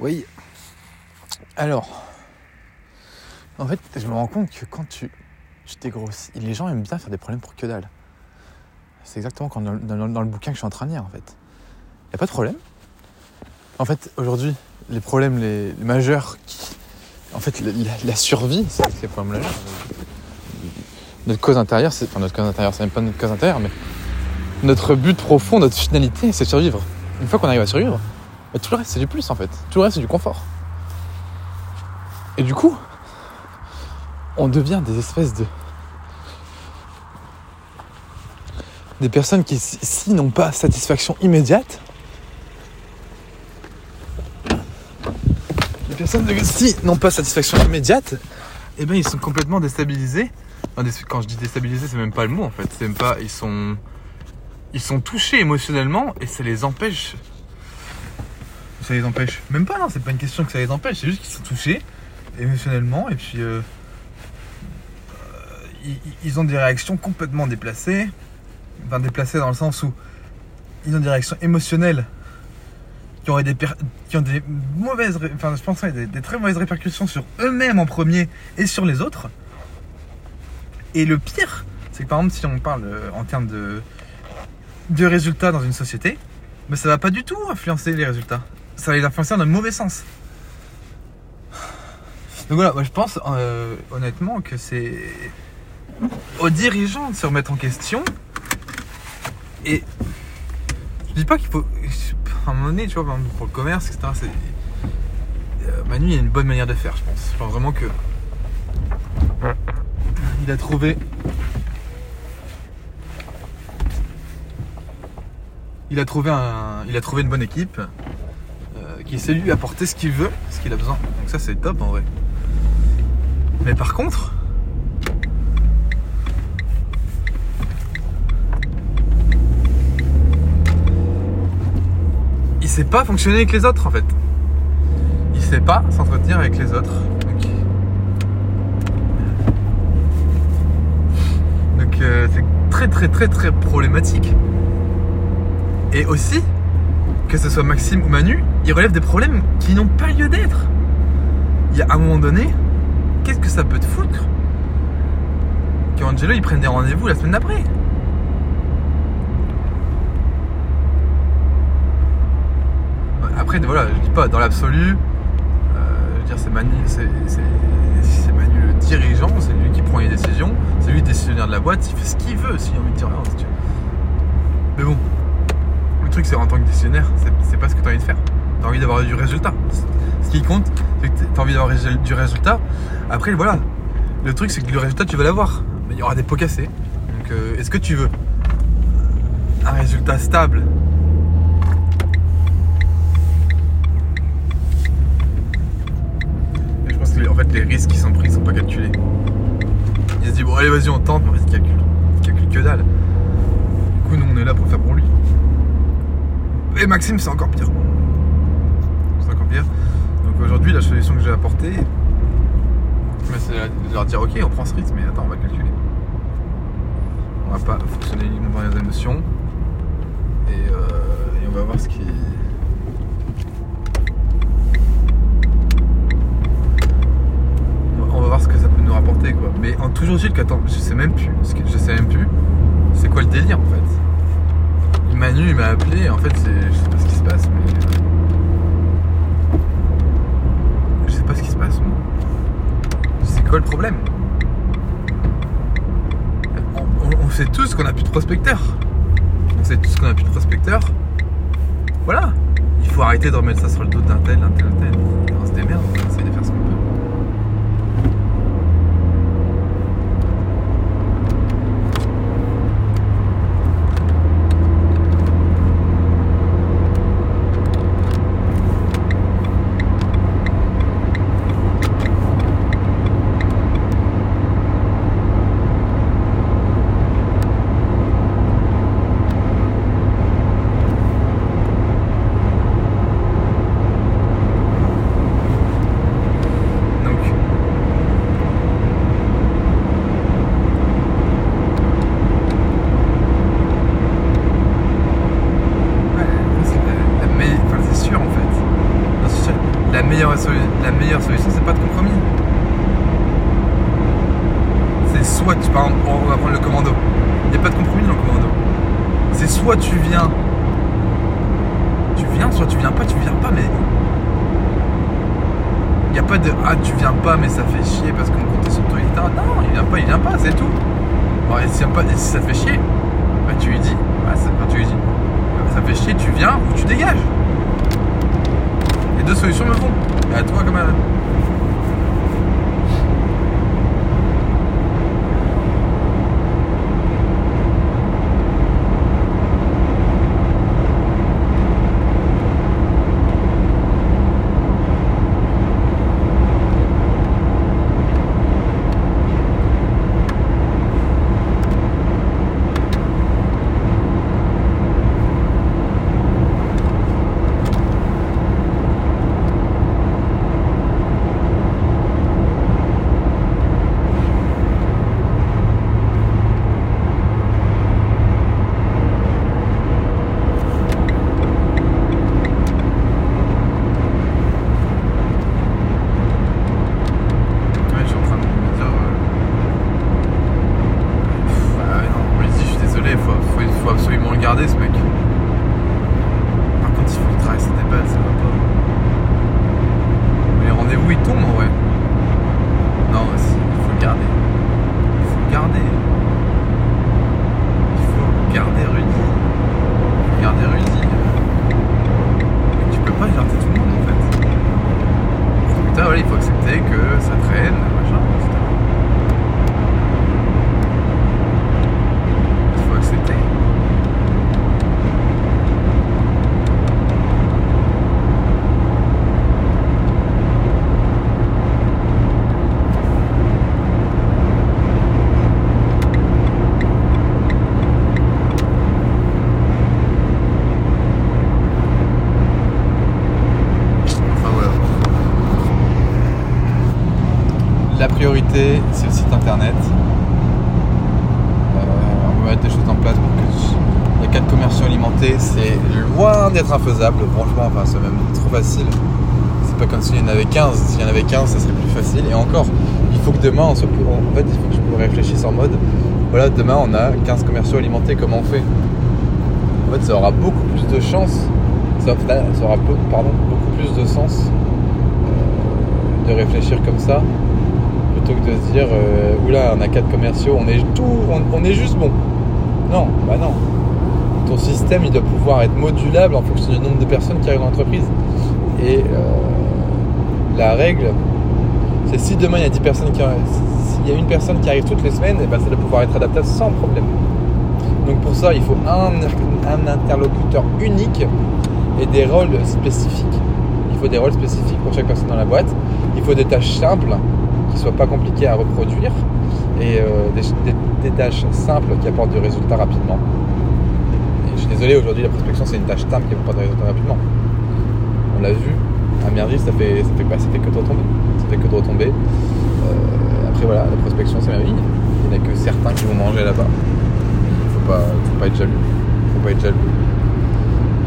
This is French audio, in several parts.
Oui. Alors, en fait, je me rends compte que quand tu, tu dégrossis, les gens aiment bien faire des problèmes pour que dalle. C'est exactement dans, le bouquin que je suis en train de lire, en fait. Il n'y a pas de problème. En fait, aujourd'hui, les problèmes les, majeurs qui. En fait, la, survie, c'est les problèmes. Notre cause intérieure, c'est. Enfin, notre cause intérieure, c'est même pas notre cause intérieure, mais. Notre but profond, notre finalité, c'est survivre. Une fois qu'on arrive à survivre, tout le reste, c'est du plus, en fait. Tout le reste, c'est du confort. Et du coup, on devient des espèces de. Des personnes qui, si n'ont pas satisfaction immédiate, les personnes de, si n'ont pas satisfaction immédiate, eh ben ils sont complètement déstabilisés. Quand je dis déstabilisés, c'est même pas le mot en fait. C'est même pas. Ils sont. Ils sont touchés émotionnellement et ça les empêche. Ça les empêche. Même pas, non, c'est pas une question que ça les empêche, c'est juste qu'ils sont touchés émotionnellement et puis. euh, euh, ils, ont des réactions complètement déplacées. Enfin, déplacées dans le sens où ils ont des réactions émotionnelles qui, auraient des qui ont des mauvaises, enfin je pense des, des très mauvaises répercussions sur eux-mêmes en premier et sur les autres. Et le pire, c'est que par exemple si on parle euh, en termes de, de résultats dans une société, mais ça va pas du tout influencer les résultats. Ça va les influencer dans le mauvais sens. Donc voilà, moi je pense euh, honnêtement que c'est aux dirigeants de se remettre en question. Et je dis pas qu'il faut. À un moment donné, tu vois, pour le commerce, etc., c'est. euh, Manu, il y a une bonne manière de faire, je pense. Je pense vraiment que. Il a trouvé. Il a trouvé un. Il a trouvé une bonne équipe. Qui sait lui apporter ce qu'il veut, ce qu'il a besoin. Donc ça c'est top en vrai. Mais par contre, il sait pas fonctionner avec les autres en fait. Il sait pas s'entretenir avec les autres. Donc, Donc, euh, c'est très très très très problématique. Et aussi, que ce soit Maxime ou Manu, ils relèvent des problèmes qui n'ont pas lieu d'être. Il y a un moment donné, qu'est-ce que ça peut te foutre qu'Angelo il prenne des rendez-vous la semaine d'après Après, voilà, je dis pas dans l'absolu. euh, je veux dire, c'est Manu, c'est, Manu le dirigeant, c'est lui qui prend les décisions, c'est lui le décisionnaire de la boîte, il fait ce qu'il veut s'il a envie de dire rien. Mais bon, le truc, c'est en tant que décisionnaire, c'est, pas ce que tu as envie de faire. Tu as envie d'avoir du résultat. Ce qui compte, c'est que tu as envie d'avoir du résultat. Après, voilà, le truc, c'est que le résultat, tu vas l'avoir. Mais il y aura des pots cassés. Donc, euh, est-ce que tu veux un résultat stable? Je pense que en fait, les risques qui sont pris sont pas calculés. Il se dit, bon, allez, vas-y, on tente, mais il calcule. Calcule que dalle. Du coup, nous, on est là pour faire pour lui. Et Maxime, c'est encore pire. C'est encore pire. Donc aujourd'hui, la solution que j'ai apportée, c'est de leur dire, ok, on prend ce risque, mais attends, on va calculer. On va pas fonctionner uniquement dans les émotions. Et, euh, et on va voir ce qui... On va voir ce que ça peut nous rapporter, quoi. Mais en toujours est-il qu'attends, je sais même plus, je sais même plus, c'est quoi le délire, en fait. Manu, il m'a appelé, en fait, c'est, je sais pas ce qui se passe, mais... Je sais pas ce qui se passe. C'est quoi le problème? On, sait tous qu'on a plus de prospecteurs. On sait tous qu'on a plus de prospecteurs. Voilà. Il faut arrêter de remettre ça sur le dos d'un tel, d'un tel, d'un tel. On se démerde, la meilleure, solution, c'est pas de compromis. C'est soit tu. Par exemple, on va prendre le commando. Il n'y a pas de compromis dans le commando. C'est soit tu viens. Tu viens, soit tu viens pas, tu viens pas, mais. Il n'y a pas de Ah, tu viens pas, mais ça fait chier parce qu'on comptait sur toi, etc. Non, il vient pas, il vient pas, c'est tout. Bon, et si, ça fait chier, bah, tu lui dis. Bah, tu lui dis. Ça fait chier, tu viens ou tu dégages. Les deux solutions me font. Et à toi, comme à. Ouais, je suis en train de me dire. euh, pff, ah ouais, non, on lui dit, je suis désolé, faut, faut, faut absolument le garder ce mec. Par contre, il faut qu'il travaille ses débats, ça va pas. Mais les rendez-vous ils tombent en vrai. Non, si, il faut le garder. Il faut le garder. Il faut garder Rudy. Il faut garder Rudy. Mais tu peux pas garder tout le monde en fait. Putain, voilà, il faut accepter que ça traîne, machin, etc. Il faut accepter. Enfin voilà. La priorité, c'est le site internet. Euh, on va mettre des choses en place pour que les quatre commerciaux alimentés, c'est loin d'être infaisable. Franchement, enfin, c'est même trop facile. C'est pas comme s'il y en avait 15. S'il y en avait 15, ça serait plus facile. Et encore, il faut que demain, on soit plus... en fait, il faut que je me réfléchisse en mode voilà, demain, on a 15 commerciaux alimentés, comment on fait? En fait, ça aura beaucoup plus de chance. Ça, aura pardon, beaucoup plus de sens euh, de réfléchir comme ça plutôt que de se dire euh, oula on a quatre commerciaux on est tout on, est juste bon. Non bah non. Ton système il doit pouvoir être modulable en fonction du nombre de personnes qui arrivent dans l'entreprise. Et euh, la règle c'est si demain il y a 10 personnes qui s'il y a une personne qui arrive toutes les semaines et ben ça doit pouvoir être adaptable sans problème. Donc pour ça il faut un, un interlocuteur unique et des rôles spécifiques. Il faut des rôles spécifiques pour chaque personne dans la boîte. Il faut des tâches simples qui soient pas compliquées à reproduire et euh, des, tâches simples qui apportent du résultat rapidement. Je suis désolé, aujourd'hui la prospection c'est une tâche simple qui apporte du résultat rapidement. On l'a vu, à Merville ça fait, ça fait, pas- que de retomber. Ça fait que de retomber. Euh, après voilà, la prospection c'est Merville. Il n'y en a que certains qui vont manger là-bas. Faut pas, faut pas être jaloux. Faut pas être jaloux.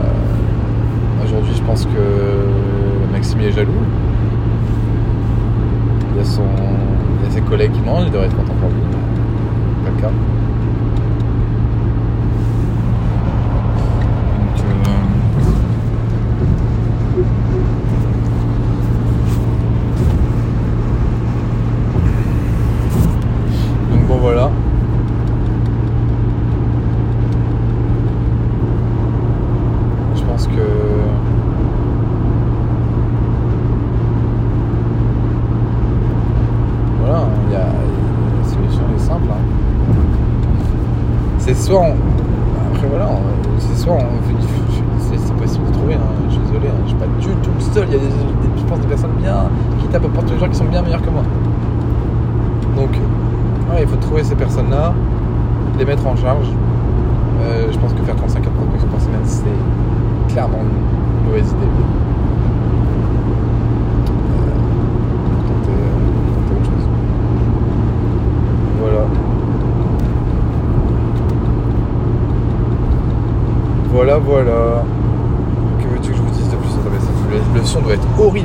Euh, aujourd'hui je pense que Maxime il est jaloux. Il y a, son, il y a ses collègues qui mangent, il devrait être content pour lui. Pas le cas. Donc, euh, donc bon voilà. Je pense que voilà, il y a, la solution est simple. hein. C'est soit on, après voilà, c'est soit on c'est possible de trouver. hein, je suis désolé, hein, je suis pas du tout le seul. Il y a des, je pense des personnes bien qui tapent pour tous les gens qui sont bien meilleurs que moi. Donc, il faut trouver ces personnes-là, les mettre en charge. Euh, je pense que faire 35 heures de par semaine, c'est clairement une mauvaise idée. Euh, tenter, euh, tenter autre chose. Voilà. Voilà, voilà. Que veux-tu que je vous dise de plus Attendez, ça- le, le son doit être horrible.